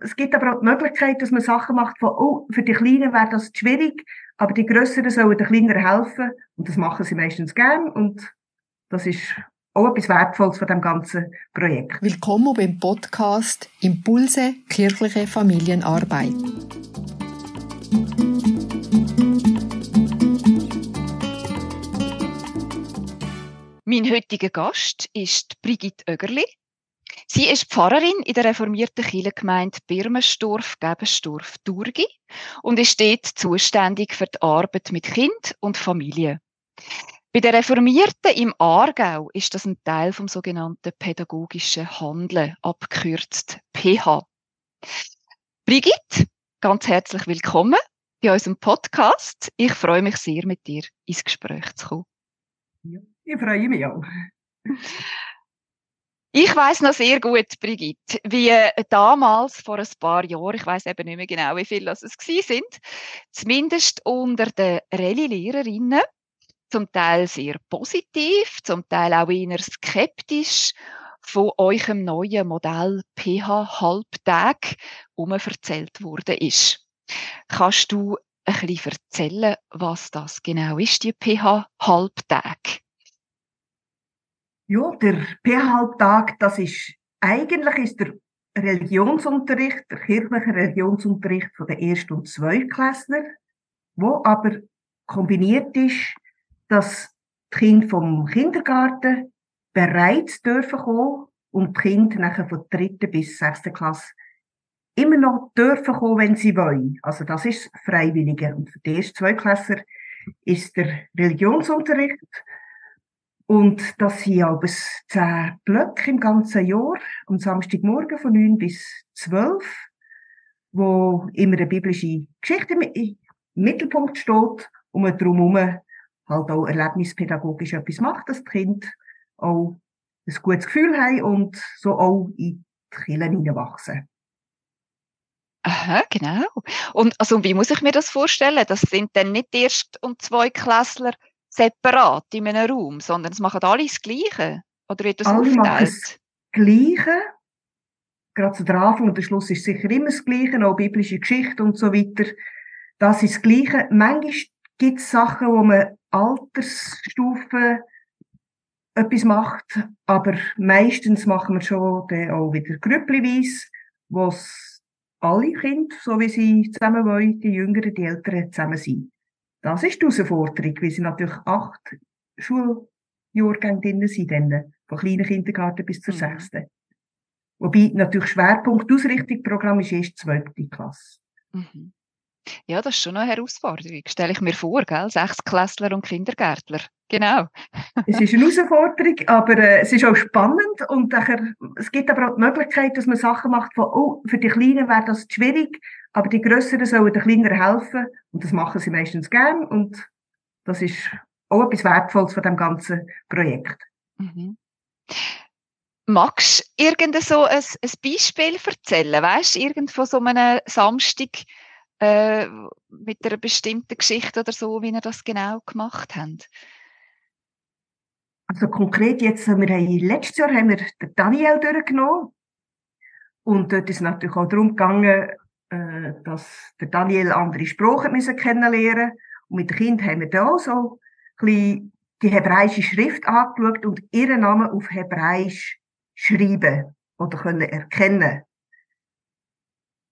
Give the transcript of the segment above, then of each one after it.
es gibt aber auch die Möglichkeit, dass man Sachen macht von, oh, für die Kleinen wäre das schwierig, aber die Größeren sollen den Kleineren helfen. Und das machen sie meistens gern. Und das ist auch etwas Wertvolles von dem ganzen Projekt. Willkommen beim Podcast Impulse kirchliche Familienarbeit. Mein heutiger Gast ist Brigitte Oegerli. Sie ist Pfarrerin in der reformierten Kirchengemeinde Birmenstorf-Gebenstorf-Durgi und ist dort zuständig für die Arbeit mit Kind und Familie. Bei den Reformierten im Aargau ist das ein Teil vom sogenannten pädagogischen Handeln, abgekürzt PH. Brigitte, ganz herzlich willkommen bei unserem Podcast. Ich freue mich sehr, mit dir ins Gespräch zu kommen. Ja, ich freue mich auch. Ich weiß noch sehr gut, Brigitte, wie damals vor ein paar Jahren, ich weiß eben nicht mehr genau, wie viele es gewesen sind, zumindest unter den Rallye-Lehrerinnen, zum Teil sehr positiv, zum Teil auch eher skeptisch, von eurem neuen Modell PH Halbtag erzählt worden ist. Kannst du ein bisschen erzählen, was das genau ist, die PH Halbtag? Ja, der PH-Halbtag, das ist, eigentlich ist der Religionsunterricht, der kirchliche Religionsunterricht von der Erst- und Zweitklässler, wo aber kombiniert ist, dass die Kinder vom Kindergarten bereits dürfen kommen und die Kinder nachher von der dritten bis sechsten Klasse immer noch dürfen kommen, wenn sie wollen. Also das ist Freiwillige. Und für die ersten Zweitklässler ist der Religionsunterricht und das sind aber zehn Blöcke im ganzen Jahr, am Samstagmorgen von 9 bis 12, wo immer eine biblische Geschichte im Mittelpunkt steht und man drumherum halt auch erlebnispädagogisch etwas macht, dass die Kinder auch ein gutes Gefühl haben und so auch in die Kirche hineinwachsen. Aha, genau. Und also, wie muss ich mir das vorstellen? Das sind dann nicht Erst- und Zweiklässler separat in einem Raum, sondern es machen alle das Gleiche? Oder wird das alle machen das Gleiche. Gerade zu der Anfang und der Schluss ist sicher immer das Gleiche, auch biblische Geschichte und so weiter. Das ist das Gleiche. Manchmal gibt es Sachen, wo man Altersstufen etwas macht, aber meistens machen wir schon dann auch wieder grüppelweise, wo alle Kinder, so wie sie zusammen wollen, die Jüngeren, die Älteren zusammen sind. Das ist die Herausforderung, weil sie natürlich acht Schuljahrgänge drin sind, dann, von kleinen Kindergarten bis zur mhm. sechsten. Wobei natürlich Schwerpunkt Ausrichtungsprogramm ist erst zwölfte Klasse. Mhm. Ja, das ist schon eine Herausforderung. Stelle ich mir vor, gell? Sechsklässler und Kindergärtler. Genau. es ist eine Herausforderung, aber äh, es ist auch spannend und nachher, es gibt aber auch die Möglichkeit, dass man Sachen macht von, oh, für die Kleinen wäre das schwierig, aber die Größeren sollen den Kleineren helfen und das machen sie meistens gern und das ist auch etwas Wertvolles von dem ganzen Projekt. Mhm. Magst du irgend so ein, ein Beispiel erzählen? Weißt du, irgend von so einem Samstag äh, mit einer bestimmten Geschichte oder so, wie ihr das genau gemacht habt? Also konkret jetzt, wir haben, letztes Jahr haben wir den Daniel durchgenommen. Und dort ist natürlich auch darum gegangen, äh, dass der Daniel andere Sprachen müssen kennenlernen Und mit den Kindern haben wir da so ein die hebräische Schrift angeschaut und ihren Namen auf Hebräisch schreiben oder können erkennen.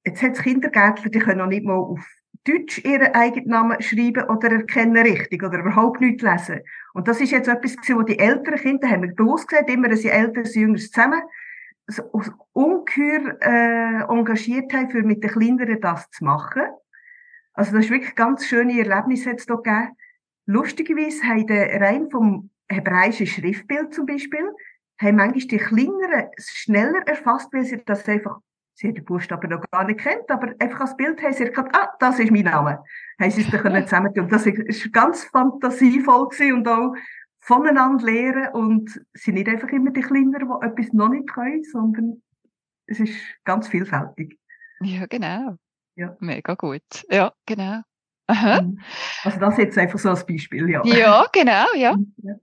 Jetzt hat es Kindergärtler, die können noch nicht mal auf Deutsch ihren eigenen Namen schreiben oder erkennen richtig oder überhaupt nicht lesen. Und das ist jetzt etwas, wo die älteren Kinder haben wir bewusst gesagt, immer ein älteres, jüngeres zusammen so ungeheuer äh, engagiert haben, für mit den Kleineren das zu machen. Also das ist wirklich ganz schöne Erlebnisse jetzt hier gegeben. Lustigerweise haben die rein vom hebräischen Schriftbild zum Beispiel, haben manchmal die Kleineren schneller erfasst, weil sie das einfach, sie haben den Buchstaben noch gar nicht kennt, aber einfach als Bild haben sie erkannt, ah, das ist mein Name. Haben sie es dann können zusammentun. Das ist ganz fantasievoll gewesen und auch voneinander lernen und sind nicht einfach immer die Kleineren, die etwas noch nicht können, sondern es ist ganz vielfältig. Ja, genau. Ja. Mega gut. Ja, genau. Aha. Mhm. Also das jetzt einfach so als Beispiel, ja. Ja, genau, ja. Ja.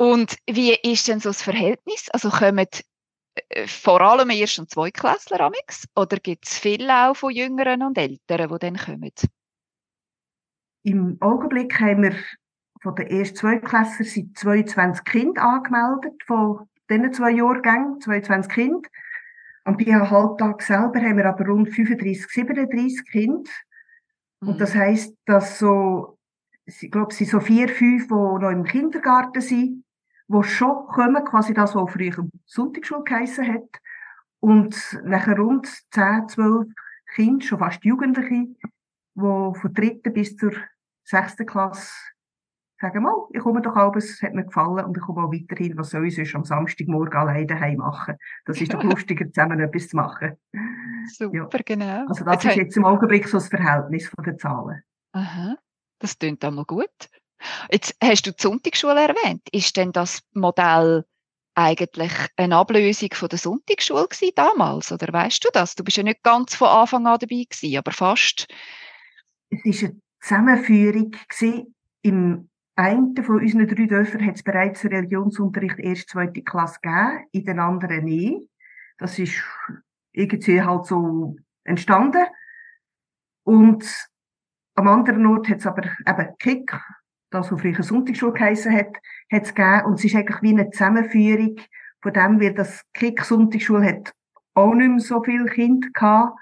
Und wie ist denn so das Verhältnis? Also kommen vor allem Erst- und Zweitklässler amix? Oder gibt es viele auch von Jüngeren und Älteren, die dann kommen? Im Augenblick haben wir von den ersten Zweitklässler sind 22 Kinder angemeldet, von diesen zwei Jahrgängen, 22 Kinder. Am BH Halbtag selber haben wir aber rund 35, 37 Kinder. Mhm. Und das heisst, dass so, ich glaube, es sind so vier, fünf, die noch im Kindergarten sind, die schon kommen, quasi das, was früher Sonntagsschule geheissen hat. Und nachher rund 10, 12 Kinder, schon fast Jugendliche, die von dritten bis zur sechsten Klasse sagen, mal, ich komme doch auch, es hat mir gefallen und ich komme auch weiterhin, was soll ich sonst am Samstagmorgen alleine daheim machen? Das ist doch lustiger, zusammen etwas zu machen. Super, ja. genau. Also das jetzt ist jetzt im Augenblick so das Verhältnis von den Zahlen. Aha, das klingt einmal gut. Jetzt hast du die Sonntagsschule erwähnt. Ist denn das Modell eigentlich eine Ablösung von der Sonntagsschule damals? Oder weißt du das? Du bist ja nicht ganz von Anfang an dabei gewesen, aber fast. Es war eine Zusammenführung im einen von unseren drei Dörfern hat es bereits Religionsunterricht erst zweite Klasse gegeben, in den anderen nicht. Das ist irgendwie halt so entstanden. Und am anderen Ort hat es aber eben Kick, das, was früher Sonntagsschule geheissen hat, hat es gegeben. Und es ist eigentlich wie eine Zusammenführung von dem, weil das Kick Sonntagsschule hat auch nicht mehr so viele Kinder gehabt.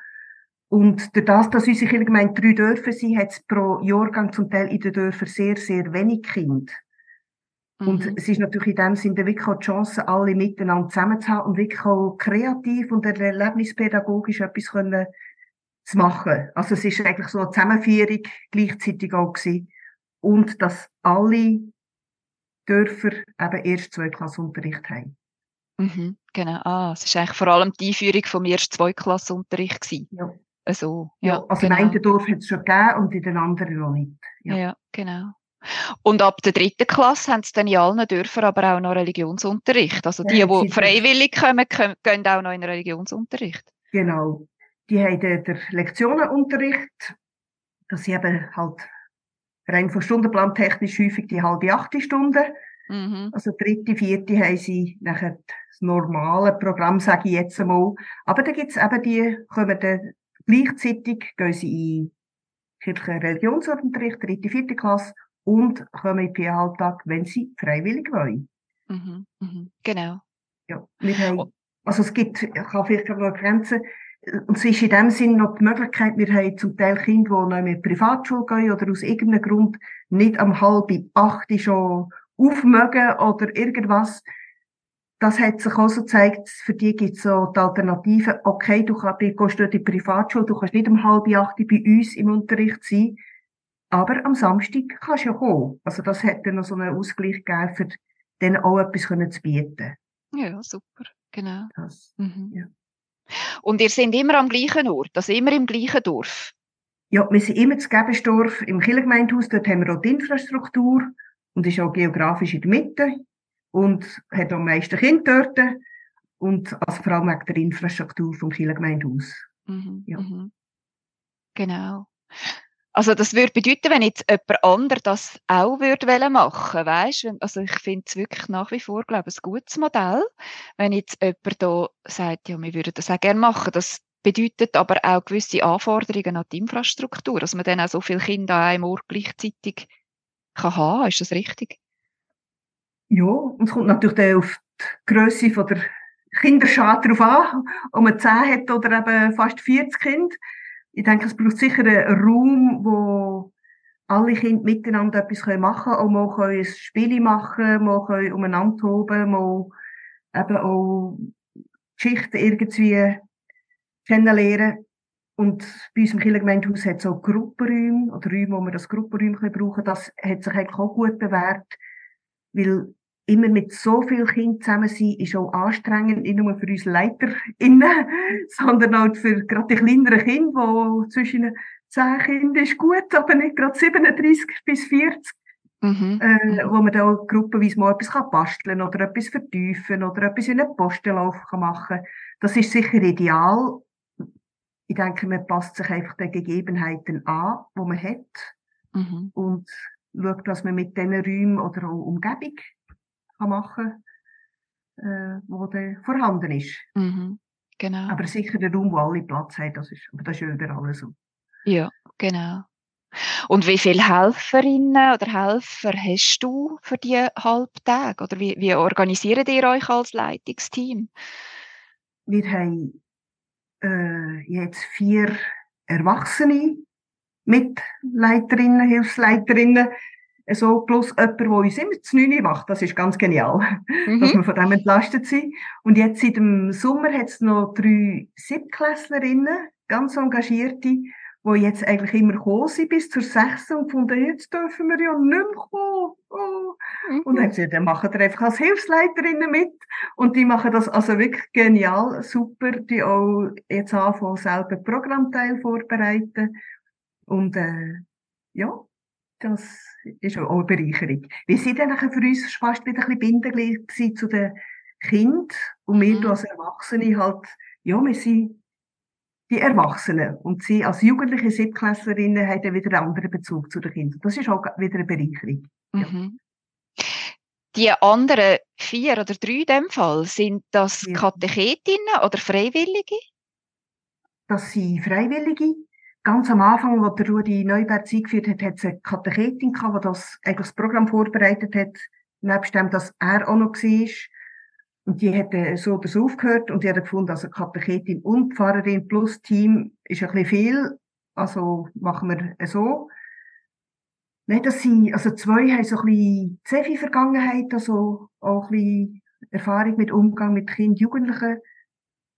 Und durch das, dass unsere Kirchgemeinde drei Dörfer sind, hat es pro Jahrgang zum Teil in den Dörfern sehr, sehr wenig Kinder. Mhm. Und es ist natürlich in dem Sinne wirklich auch die Chance, alle miteinander zusammen zu haben und wirklich auch kreativ und erlebnispädagogisch etwas können zu machen. Also es ist eigentlich so eine Zusammenführung gleichzeitig auch gewesen. Und dass alle Dörfer eben erst zwei Klassenunterricht haben. Mhm, genau. Ah, es ist eigentlich vor allem die Einführung vom ersten Zweiklassenunterricht gewesen. Ja. Also, ja, ja also genau. in einem Dorf hat es schon gegeben und in den anderen noch nicht. Ja. ja, genau. Und ab der dritten Klasse haben sie dann in allen Dörfern aber auch noch Religionsunterricht. Also die, ja, die freiwillig kommen, gehen auch noch in Religionsunterricht. Genau. Die haben den, den Lektionenunterricht, das sind eben halt rein von Stundenplan technisch häufig die halbe achte Stunde. Mhm. Also dritte, vierte haben sie nachher das normale Programm, sage ich jetzt einmal. Aber da gibt's eben die, kommen dann Gleichzeitig gehen sie in kirchlichen Religionsunterricht, dritte, vierte Klasse und kommen in den Alltag, wenn sie freiwillig wollen. Mhm, mhm, genau. Ja, wir haben, oh. also es gibt, ich kann vielleicht noch Grenzen, und es ist in dem Sinn noch die Möglichkeit, wir haben zum Teil Kinder, die noch in eine Privatschule gehen oder aus irgendeinem Grund nicht am halben acht schon aufmögen oder irgendwas das hat sich auch so gezeigt, für die gibt es so die Alternative, okay, du kannst, gehst dort in die Privatschule, du kannst nicht um halb acht bei uns im Unterricht sein, aber am Samstag kannst du ja kommen. Also das dann noch so einen Ausgleich gegeben, für denen auch etwas zu bieten. Ja, super, genau. Das, mhm. ja. Und ihr seid immer am gleichen Ort, also immer im gleichen Dorf? Ja, wir sind immer zu Gebensdorf im Kirchengemeindehaus, dort haben wir auch die Infrastruktur und ist auch geografisch in der Mitte und hat am meisten Kinder dort und also vor allem wegen der Infrastruktur vom Kirchengemeindehaus. Mhm, ja. Mhm. Genau. Also das würde bedeuten, wenn jetzt jemand anderes das auch würde machen weißt? Also ich finde es wirklich nach wie vor, glaube ich, ein gutes Modell. Wenn jetzt jemand da sagt, ja, wir würden das auch gerne machen, das bedeutet aber auch gewisse Anforderungen an die Infrastruktur, dass man dann auch so viele Kinder an einem Ort gleichzeitig kann haben. Ist das richtig? Ja, und es kommt natürlich auf die von der Kinderschar drauf an, ob man 10 hat oder eben fast 40 Kinder. Ich denke, es braucht sicher einen Raum, wo alle Kinder miteinander etwas machen können, auch mal können ein Spiel machen, mal können umeinander toben, mal eben auch Geschichten irgendwie kennenlernen. Und bei uns im Kirchengemeindehaus hat es auch Gruppenräume oder Räume, wo wir das Gruppenräume brauchen können. Das hat sich eigentlich auch gut bewährt, weil immer mit so vielen Kindern zusammen sein, ist auch anstrengend, nicht nur für uns LeiterInnen, sondern auch für gerade die kleineren Kinder, die zwischen 10 Kindern ist gut, aber nicht gerade 37 bis 40. Mhm. Äh, wo man da gruppenweise mal etwas kann basteln oder etwas vertiefen oder etwas in einen Postenlauf kann machen Das ist sicher ideal. Ich denke, man passt sich einfach den Gegebenheiten an, die man hat. Mhm. Und schaut, dass man mit diesen Räumen oder auch Umgebung kann machen äh, wo der vorhanden ist. Mhm. Genau. Aber sicher der Raum, wo alle Platz haben, das ist, aber das ist überall so. Ja, genau. Und wie viele Helferinnen oder Helfer hast du für die Halbtage? Oder wie, wie organisiert ihr euch als Leitungsteam? Wir haben äh, jetzt vier Erwachsene Mitleiterinnen, Hilfsleiterinnen, so plus jemand, der uns immer zu neun macht. Das ist ganz genial, mhm. dass wir von dem entlastet sind. Und jetzt seit dem Sommer hat es noch drei Siebtklässlerinnen, ganz engagierte, die jetzt eigentlich immer gekommen sind bis zur sechsten und gefunden, jetzt dürfen wir ja nicht mehr kommen. Oh. Mhm. Und dann haben sie dann machen wir einfach als Hilfsleiterinnen mit. Und die machen das also wirklich genial, super, die auch jetzt anfangen, selber Programmteil vorbereiten. Und äh, ja, das ist auch eine Bereicherung. Wir sind dann für uns fast wieder ein bisschen bindeglied zu den Kindern und wir mhm. als Erwachsene halt, ja, wir sind die Erwachsenen und sie als jugendliche Siebtklässlerinnen haben dann wieder einen anderen Bezug zu den Kindern. Das ist auch wieder eine Bereicherung. Mhm. Die anderen vier oder drei in dem Fall, sind das ja. Katechetinnen oder Freiwillige? Das sind Freiwillige ganz am Anfang, wo der Rudi Neuberg eingeführt hat, hat es eine Katechetin gehabt, die das, eigentlich das Programm vorbereitet hat, nebst dem, dass er auch noch war. Und die hat so oder aufgehört und die hat gefunden, also Katechetin und Pfarrerin plus Team ist ein bisschen viel. Also machen wir so. Nein, dass sie, also zwei haben so ein bisschen sehr viel Vergangenheit, also auch ein bisschen Erfahrung mit Umgang mit Kindern, Jugendlichen.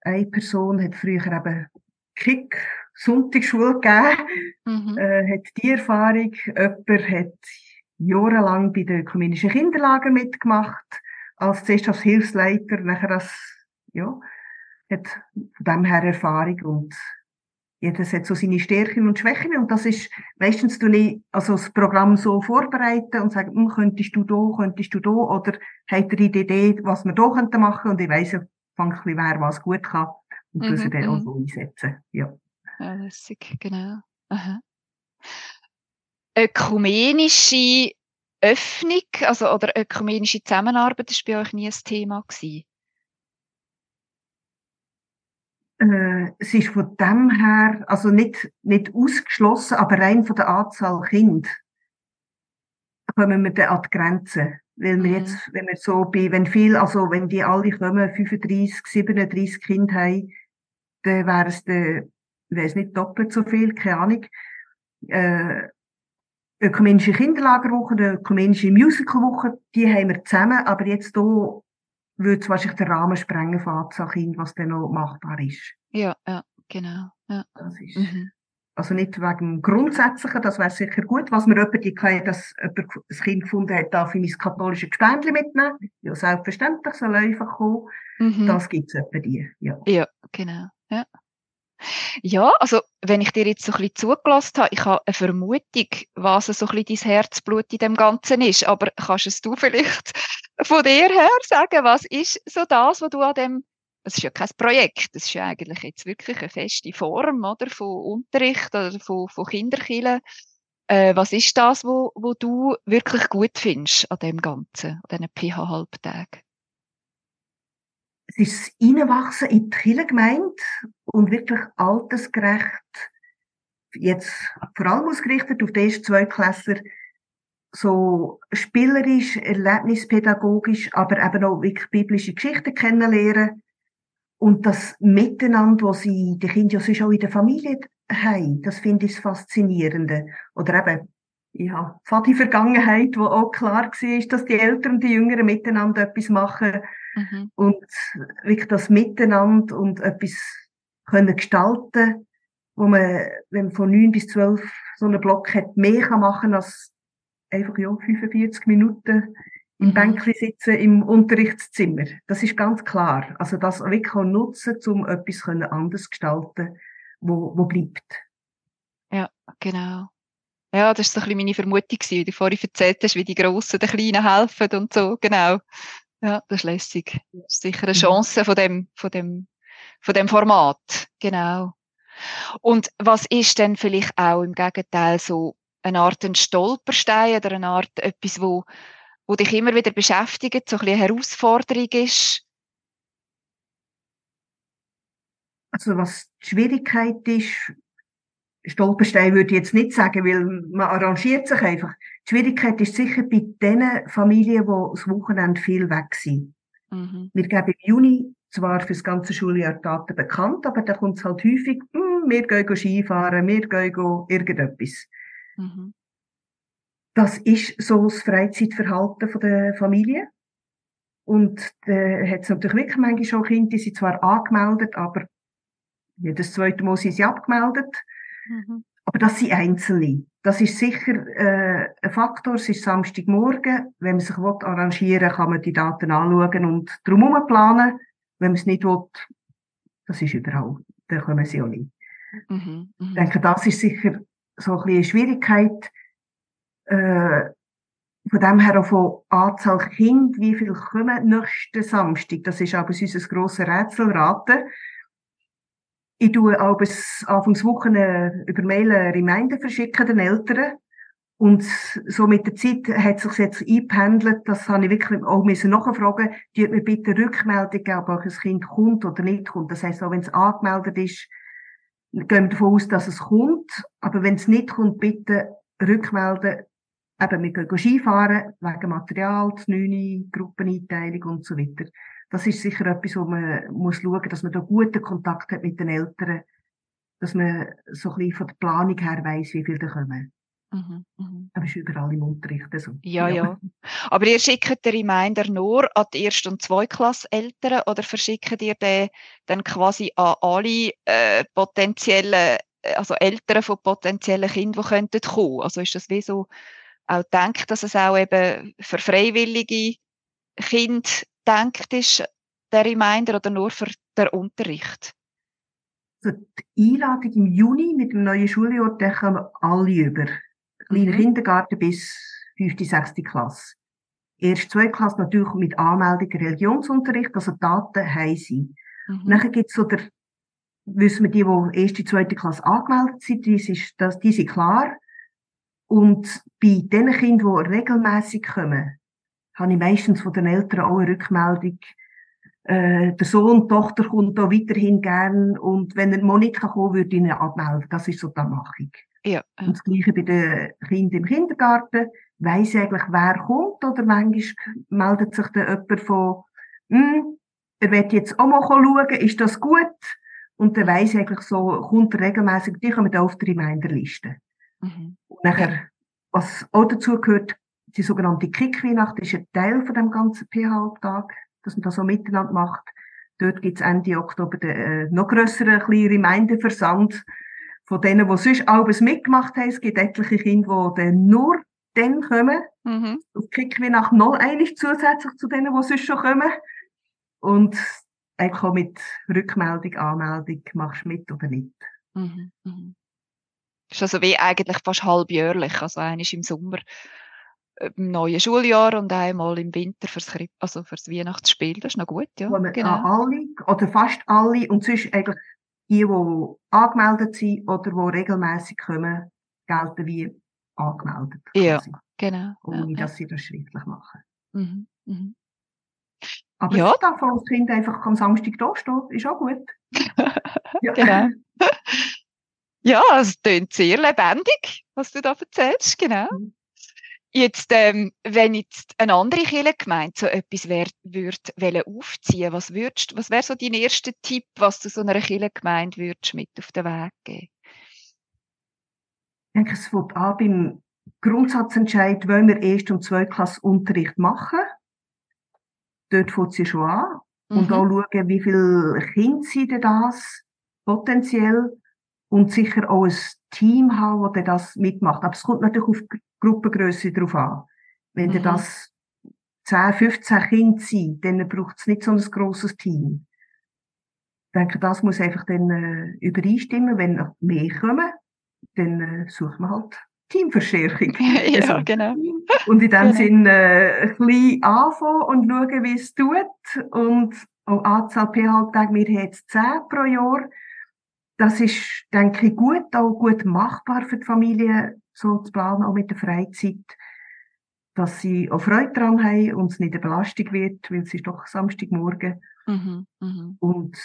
Eine Person hat früher eben Kick Sonntagsschule gegeben, mhm. äh, hat die Erfahrung. Jemand hat jahrelang bei den ökumenischen Kinderlager mitgemacht, als zuerst als Hilfsleiter, nachher als, ja, hat von dem her Erfahrung und jedes hat so seine Stärken und Schwächen und das ist meistens du nicht, also das Programm so vorbereiten und sagen, hm, könntest du da, könntest du da oder habt ihr die Idee, was wir da könnten machen und ich weiss ja, wer was gut kann und mhm, das dann auch mhm. so einsetzen, ja. Ja, lässig, genau. Aha. Ökumenische Öffnung, also, oder ökumenische Zusammenarbeit, war bei euch nie ein Thema gewesen? Äh, es ist von dem her, also nicht, nicht ausgeschlossen, aber rein von der Anzahl Kind kommen wir dann an die Grenze. Weil wir mhm. jetzt, wenn wir so bei, wenn viel, also wenn die alle kommen, 35, 37 Kinder haben, dann wäre es dann weiß nicht, doppelt so viel, keine Ahnung, äh, ökumenische Kinderlagerwoche, eine ökumenische Musicalwoche, die haben wir zusammen, aber jetzt hier würde es wahrscheinlich den Rahmen sprengen von Anzahl Kind, was dann noch machbar ist. Ja, ja, genau. Ja. Das ist, mhm. Also nicht wegen Grundsätzlichen, das wäre sicher gut. Was mir jemand die kann, dass jemand ein Kind gefunden hat, darf ich mein katholisches Gespendli mitnehmen. Ja, selbstverständlich, soll einfach kommen. Mhm. Das gibt es etwa die, ja. Ja, genau. Ja. Ja, also wenn ich dir jetzt so ein bisschen zugelassen habe, ich habe eine Vermutung, was so ein bisschen dein Herzblut in dem Ganzen ist. Aber kannst du vielleicht von dir her sagen, was ist so das, was du an dem, es ist ja kein Projekt, das ist ja eigentlich jetzt wirklich eine feste Form, oder, von Unterricht oder von, von Kinderkillen. Äh, was ist das, wo, wo du wirklich gut findest an dem Ganzen, an diesen PH-Halbtagen? Es ist Reinwachsen in die Kirchengemeinde und wirklich altersgerecht, jetzt vor allem ausgerichtet auf die ersten zwei Klässler, so spielerisch, erlebnispädagogisch, aber eben auch wirklich biblische Geschichten kennenlernen. Und das Miteinander, was sie, die Kinder ja sonst auch in der Familie haben, das finde ich das Faszinierende. Oder eben, ja, die Vergangenheit, wo auch klar war, dass die Eltern und die Jüngeren miteinander etwas machen, Mhm. Und wirklich das Miteinander und etwas können gestalten, wo man, wenn man von neun bis zwölf so einen Block hat, mehr kann machen als einfach, ja, 45 Minuten im mhm. Bänkchen sitzen im Unterrichtszimmer. Das ist ganz klar. Also das wirklich auch nutzen, um etwas anders zu gestalten, wo, wo bleibt. Ja, genau. Ja, das war so ein bisschen meine Vermutung, wie du vorhin erzählt hast, wie die Grossen den Kleinen helfen und so, genau. Ja, das ist lässig. Das ist sicher eine mhm. Chance von dem, von dem, von dem Format, genau. Und was ist denn vielleicht auch im Gegenteil so eine Art ein Stolperstein oder eine Art etwas, wo, wo dich immer wieder beschäftigt, so ein bisschen eine Herausforderung ist? Also was die Schwierigkeit ist, Stolperstein würde ich jetzt nicht sagen, weil man arrangiert sich einfach. Die Schwierigkeit ist sicher bei den Familien, die das Wochenende viel weg sind. Mhm. Wir geben im Juni zwar für das ganze Schuljahr Daten bekannt, aber da kommt es halt häufig, hm, wir gehen Skifahren, wir gehen irgendetwas. Mhm. Das ist so das Freizeitverhalten der Familie. Und da hat es natürlich wirklich manchmal schon Kinder, die sind zwar angemeldet, aber jedes zweite Mal sind sie abgemeldet. Mhm. Aber das sind Einzelne. Das ist sicher äh, ein Faktor. Es ist Samstagmorgen. Wenn man sich arrangieren will, kann man die Daten anschauen und drumherum planen. Wenn man es nicht will, das ist überall. Dann kommen sie auch nicht. Mhm. Mhm. Ich denke, das ist sicher so ein bisschen eine Schwierigkeit. Äh, von dem her auch von Anzahl Kind, wie viel kommen nächsten Samstag. Das ist aber unser grosses Rätselraten. Ich tue auch bis Anfangswochen über Mail Reminder verschicken den Eltern. Und so mit der Zeit hat sich jetzt eingependelt, das habe ich wirklich auch müssen nachfragen, die mir bitte Rückmeldung geben, ob ein Kind kommt oder nicht kommt. Das heisst, auch wenn es angemeldet ist, gehen wir davon aus, dass es kommt. Aber wenn es nicht kommt, bitte rückmelden. Eben, wir gehen Skifahren, wegen Material, die neue Gruppeneinteilung und so weiter das ist sicher etwas, wo man muss schauen, dass man da guten Kontakt hat mit den Eltern, dass man so ein bisschen von der Planung her weiss, wie viele da kommen. Mhm, mhm. Aber es ist überall im Unterricht so. Ja, ja, ja. Aber ihr schickt den Reminder nur an die Erst- und Zweiklass-Eltern oder verschickt ihr den dann quasi an alle äh, potenziellen, äh, also Eltern von potenziellen Kindern, die könnten kommen? Also ist das wie so auch denkt, dass es auch eben für freiwillige Kinder gedacht ist, der Reminder, oder nur für den Unterricht? Also die Einladung im Juni mit dem neuen Schuljahr, da kommen alle über. Kleiner mhm. Kindergarten bis 5., 6. Klasse. Erst zwei Klasse natürlich mit Anmeldung Religionsunterricht, also Daten haben sie. Mhm. Nachher gibt's so der, wissen wir, die, die erste, zweite Klasse angemeldet sind, die, ist, das, die sind klar. Und bei den Kindern, die regelmäßig kommen, habe ich meistens von den Eltern auch eine Rückmeldung. Äh, der Sohn, die Tochter kommt da weiterhin gern und wenn er mal nicht kann kommen, würde ich ihn abmelden. Das ist so die Machung. Ja. Und das Gleiche bei den Kindern im Kindergarten. Weiss eigentlich, wer kommt oder manchmal meldet sich dann jemand von, hm, er wird jetzt auch mal schauen, ist das gut? Und dann weiss eigentlich so, kommt er regelmäßig, die kommen da auf die Reminderliste. Mhm. Und nachher, was auch dazu gehört, die sogenannte Kick-Weihnacht ist ein Teil von dem ganzen PH-Tag, dass man das so miteinander macht. Dort gibt's Ende Oktober den äh, noch grösseren kleinen Remeindeversand von denen, die sonst alles mitgemacht haben. Es gibt etliche Kinder, die dann nur dann kommen. Mhm. Und Kick-Weihnacht noch eigentlich zusätzlich zu denen, die sonst schon kommen. Und eigentlich auch mit Rückmeldung, Anmeldung, machst du mit oder nicht. Mhm. Mhm. Das ist also wie eigentlich fast halbjährlich, also eigentlich im Sommer im neuen Schuljahr und einmal im Winter fürs, also fürs Weihnachtsspiel. Das ist noch gut, ja. Wo genau. alle, oder fast alle, und sonst eigentlich die, die angemeldet sind oder die regelmäßig kommen, gelten wie angemeldet. Quasi. Ja, genau. Ohne, ja, dass sie das schriftlich machen. Mhm. Mhm. Aber ja. es darf als Kind einfach am Samstag da stehen, ist auch gut. ja. Genau. ja, es klingt sehr lebendig, was du da erzählst, genau. Mhm. Jetzt, ähm, wenn jetzt eine andere Kirchengemeinde so etwas wär, würd, aufziehen was würdest, was wäre so dein erster Tipp, was du so einer Kirchengemeinde würdest mit auf den Weg geben? Ich denke, es wird an beim Grundsatzentscheid, wollen wir erst und Klasse Unterricht machen. Dort fängt sie schon an. Mhm. Und auch schauen, wie viele Kinder sind denn das potenziell und sicher auch ein Team haben, das das mitmacht. Aber es kommt natürlich auf die Gruppengröße drauf an. Wenn mhm. das 10, 15 Kinder sind, dann braucht es nicht so ein grosses Team. Ich denke, das muss einfach dann äh, übereinstimmen. Wenn noch mehr kommen, dann äh, sucht man halt Teamverstärkung. ja, also, genau. Und in dem genau. Sinn äh, ein bisschen anfangen und schauen, wie es tut. Und auch Anzahl PH-Tage, wir haben jetzt 10 pro Jahr das ist, denke ich, gut, auch gut machbar für die Familie, so zu planen, auch mit der Freizeit, dass sie auch Freude daran haben und es nicht eine Belastung wird, weil es ist doch Samstagmorgen. Mhm, mh. Und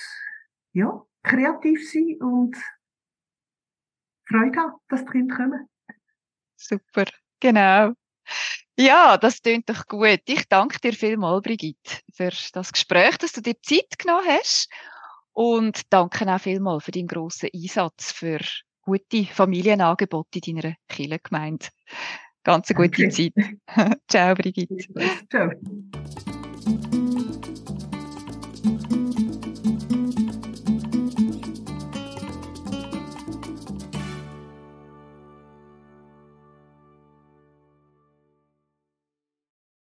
ja, kreativ sein und Freude haben, dass die Kinder kommen. Super, genau. Ja, das klingt doch gut. Ich danke dir vielmals, Brigitte, für das Gespräch, dass du dir Zeit genommen hast. Und danke auch vielmals für deinen grossen Einsatz für gute Familienangebote in deiner Kirchengemeinde. Ganz eine gute okay. Zeit. Ciao, Brigitte. Ciao.